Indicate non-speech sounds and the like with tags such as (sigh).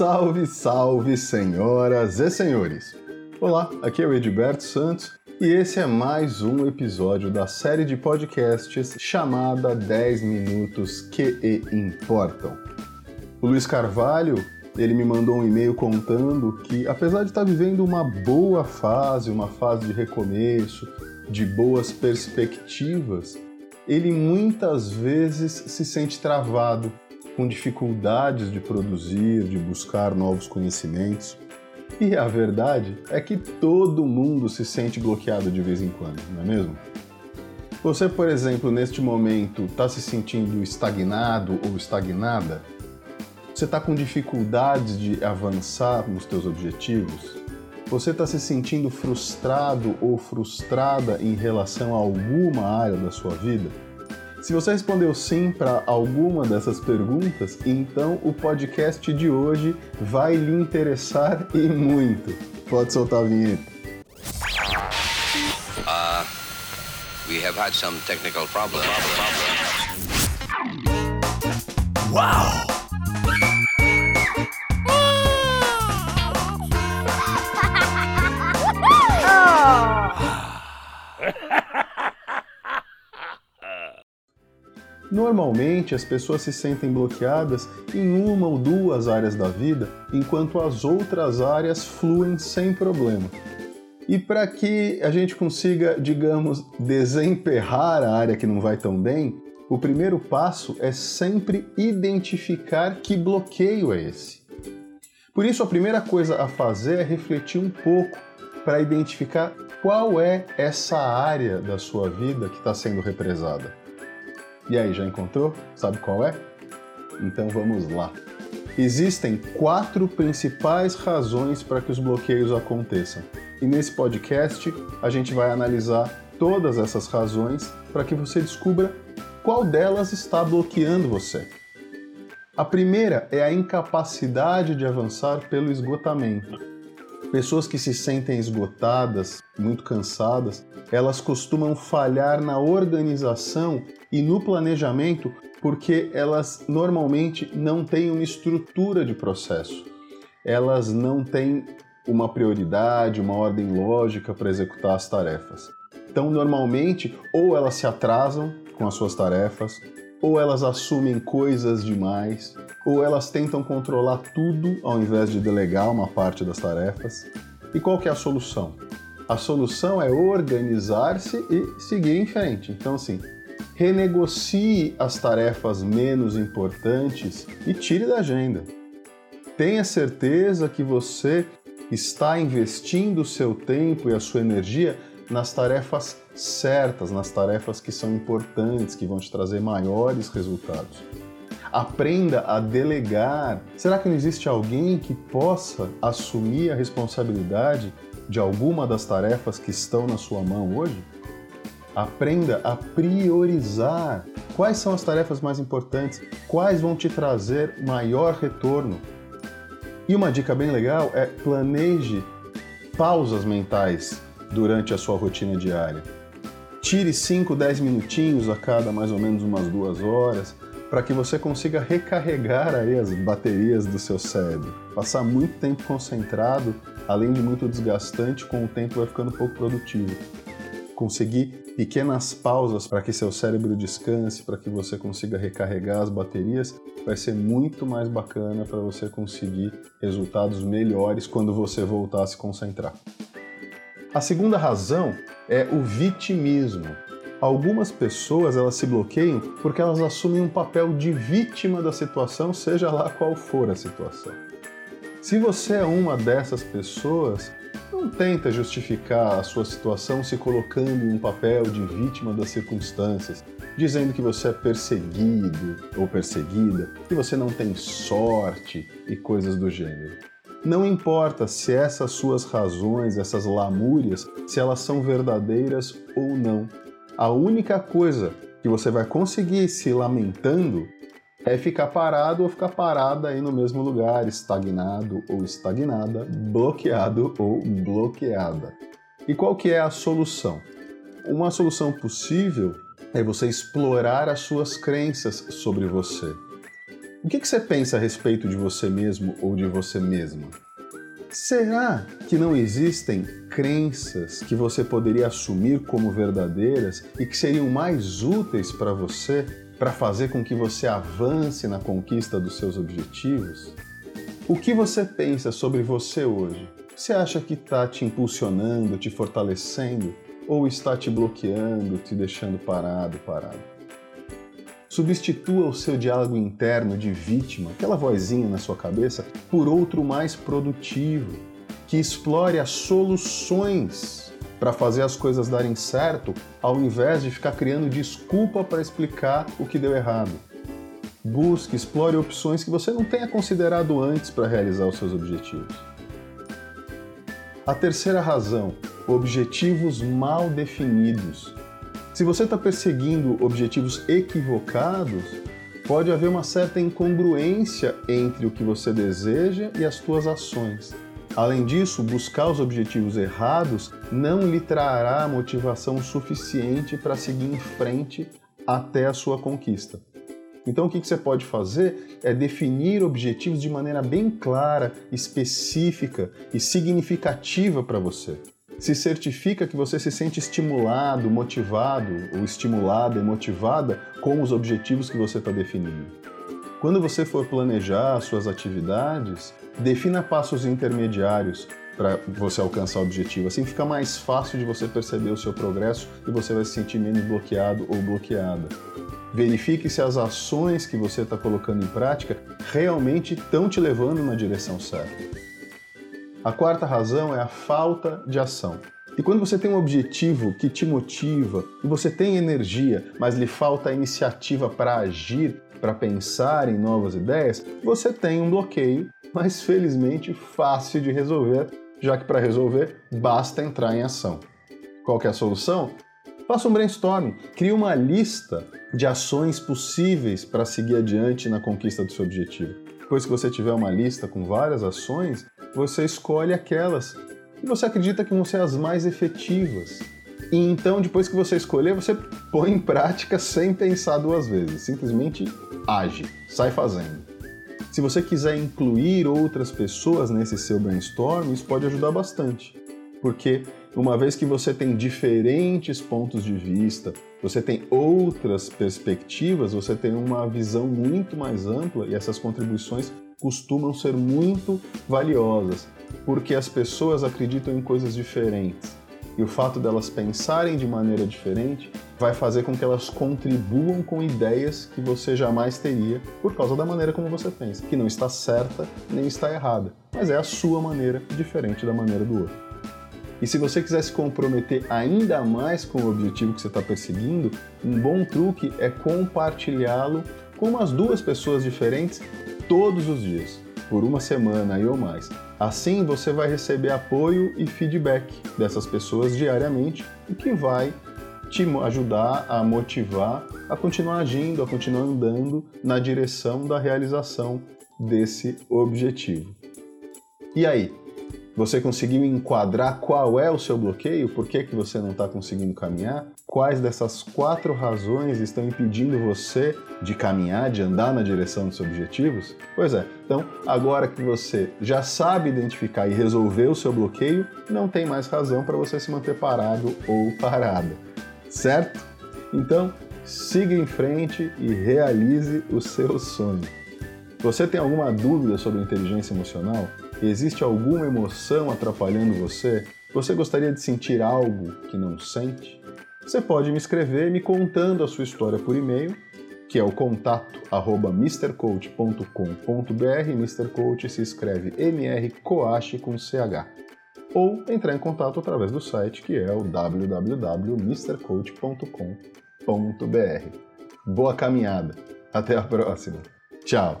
Salve, salve, senhoras e senhores! Olá, aqui é o Edberto Santos e esse é mais um episódio da série de podcasts chamada 10 Minutos que Importam. O Luiz Carvalho, ele me mandou um e-mail contando que, apesar de estar vivendo uma boa fase, uma fase de recomeço, de boas perspectivas, ele muitas vezes se sente travado, com dificuldades de produzir, de buscar novos conhecimentos. E a verdade é que todo mundo se sente bloqueado de vez em quando, não é mesmo? Você, por exemplo, neste momento está se sentindo estagnado ou estagnada? Você está com dificuldades de avançar nos seus objetivos? Você está se sentindo frustrado ou frustrada em relação a alguma área da sua vida? Se você respondeu sim para alguma dessas perguntas, então o podcast de hoje vai lhe interessar (laughs) e muito. Pode soltar a vinheta. Uh, we have had some technical problems. Wow! Normalmente as pessoas se sentem bloqueadas em uma ou duas áreas da vida, enquanto as outras áreas fluem sem problema. E para que a gente consiga, digamos, desemperrar a área que não vai tão bem, o primeiro passo é sempre identificar que bloqueio é esse. Por isso, a primeira coisa a fazer é refletir um pouco para identificar qual é essa área da sua vida que está sendo represada. E aí, já encontrou? Sabe qual é? Então vamos lá. Existem quatro principais razões para que os bloqueios aconteçam. E nesse podcast a gente vai analisar todas essas razões para que você descubra qual delas está bloqueando você. A primeira é a incapacidade de avançar pelo esgotamento. Pessoas que se sentem esgotadas, muito cansadas, elas costumam falhar na organização e no planejamento porque elas normalmente não têm uma estrutura de processo. Elas não têm uma prioridade, uma ordem lógica para executar as tarefas. Então, normalmente, ou elas se atrasam com as suas tarefas, ou elas assumem coisas demais, ou elas tentam controlar tudo ao invés de delegar uma parte das tarefas. E qual que é a solução? A solução é organizar-se e seguir em frente. Então, assim, renegocie as tarefas menos importantes e tire da agenda. Tenha certeza que você está investindo o seu tempo e a sua energia nas tarefas certas, nas tarefas que são importantes, que vão te trazer maiores resultados. Aprenda a delegar. Será que não existe alguém que possa assumir a responsabilidade de alguma das tarefas que estão na sua mão hoje? Aprenda a priorizar. Quais são as tarefas mais importantes? Quais vão te trazer maior retorno? E uma dica bem legal é planeje pausas mentais durante a sua rotina diária. Tire 5, 10 minutinhos a cada mais ou menos umas duas horas para que você consiga recarregar aí as baterias do seu cérebro. Passar muito tempo concentrado, além de muito desgastante, com o tempo vai ficando pouco produtivo conseguir pequenas pausas para que seu cérebro descanse, para que você consiga recarregar as baterias, vai ser muito mais bacana para você conseguir resultados melhores quando você voltar a se concentrar. A segunda razão é o vitimismo. Algumas pessoas elas se bloqueiam porque elas assumem um papel de vítima da situação, seja lá qual for a situação. Se você é uma dessas pessoas, não tenta justificar a sua situação se colocando em um papel de vítima das circunstâncias, dizendo que você é perseguido ou perseguida, que você não tem sorte e coisas do gênero. Não importa se essas suas razões, essas lamúrias, se elas são verdadeiras ou não. A única coisa que você vai conseguir se lamentando é ficar parado ou ficar parada aí no mesmo lugar, estagnado ou estagnada, bloqueado ou bloqueada. E qual que é a solução? Uma solução possível é você explorar as suas crenças sobre você. O que, que você pensa a respeito de você mesmo ou de você mesma? Será que não existem crenças que você poderia assumir como verdadeiras e que seriam mais úteis para você para fazer com que você avance na conquista dos seus objetivos? O que você pensa sobre você hoje? Você acha que está te impulsionando, te fortalecendo ou está te bloqueando, te deixando parado, parado? Substitua o seu diálogo interno de vítima, aquela vozinha na sua cabeça, por outro mais produtivo, que explore as soluções para fazer as coisas darem certo, ao invés de ficar criando desculpa para explicar o que deu errado. Busque, explore opções que você não tenha considerado antes para realizar os seus objetivos. A terceira razão: objetivos mal definidos. Se você está perseguindo objetivos equivocados, pode haver uma certa incongruência entre o que você deseja e as suas ações. Além disso, buscar os objetivos errados não lhe trará motivação suficiente para seguir em frente até a sua conquista. Então, o que você pode fazer é definir objetivos de maneira bem clara, específica e significativa para você se certifica que você se sente estimulado, motivado ou estimulada e motivada com os objetivos que você está definindo. Quando você for planejar suas atividades, defina passos intermediários para você alcançar o objetivo. Assim fica mais fácil de você perceber o seu progresso e você vai se sentir menos bloqueado ou bloqueada. Verifique se as ações que você está colocando em prática realmente estão te levando na direção certa. A quarta razão é a falta de ação. E quando você tem um objetivo que te motiva e você tem energia, mas lhe falta a iniciativa para agir, para pensar em novas ideias, você tem um bloqueio, mas felizmente fácil de resolver, já que para resolver basta entrar em ação. Qual é a solução? Faça um brainstorming, crie uma lista de ações possíveis para seguir adiante na conquista do seu objetivo. Depois que você tiver uma lista com várias ações, você escolhe aquelas que você acredita que vão ser as mais efetivas. E então, depois que você escolher, você põe em prática sem pensar duas vezes. Simplesmente age, sai fazendo. Se você quiser incluir outras pessoas nesse seu brainstorm, isso pode ajudar bastante. Porque uma vez que você tem diferentes pontos de vista, você tem outras perspectivas, você tem uma visão muito mais ampla e essas contribuições costumam ser muito valiosas, porque as pessoas acreditam em coisas diferentes. E o fato delas pensarem de maneira diferente vai fazer com que elas contribuam com ideias que você jamais teria por causa da maneira como você pensa, que não está certa nem está errada, mas é a sua maneira diferente da maneira do outro. E se você quiser se comprometer ainda mais com o objetivo que você está perseguindo, um bom truque é compartilhá-lo com umas duas pessoas diferentes todos os dias, por uma semana e ou mais. Assim você vai receber apoio e feedback dessas pessoas diariamente, o que vai te ajudar a motivar a continuar agindo, a continuar andando na direção da realização desse objetivo. E aí, você conseguiu enquadrar qual é o seu bloqueio? Por que, que você não está conseguindo caminhar? Quais dessas quatro razões estão impedindo você de caminhar, de andar na direção dos seus objetivos? Pois é, então agora que você já sabe identificar e resolver o seu bloqueio, não tem mais razão para você se manter parado ou parada, certo? Então siga em frente e realize o seu sonho. Você tem alguma dúvida sobre inteligência emocional? Existe alguma emoção atrapalhando você? Você gostaria de sentir algo que não sente? Você pode me escrever me contando a sua história por e-mail, que é o contato arroba mrcoach.com.br. Mr. Coach se escreve mrcoach com ch. Ou entrar em contato através do site, que é o www.mrcoach.com.br. Boa caminhada. Até a próxima. Tchau.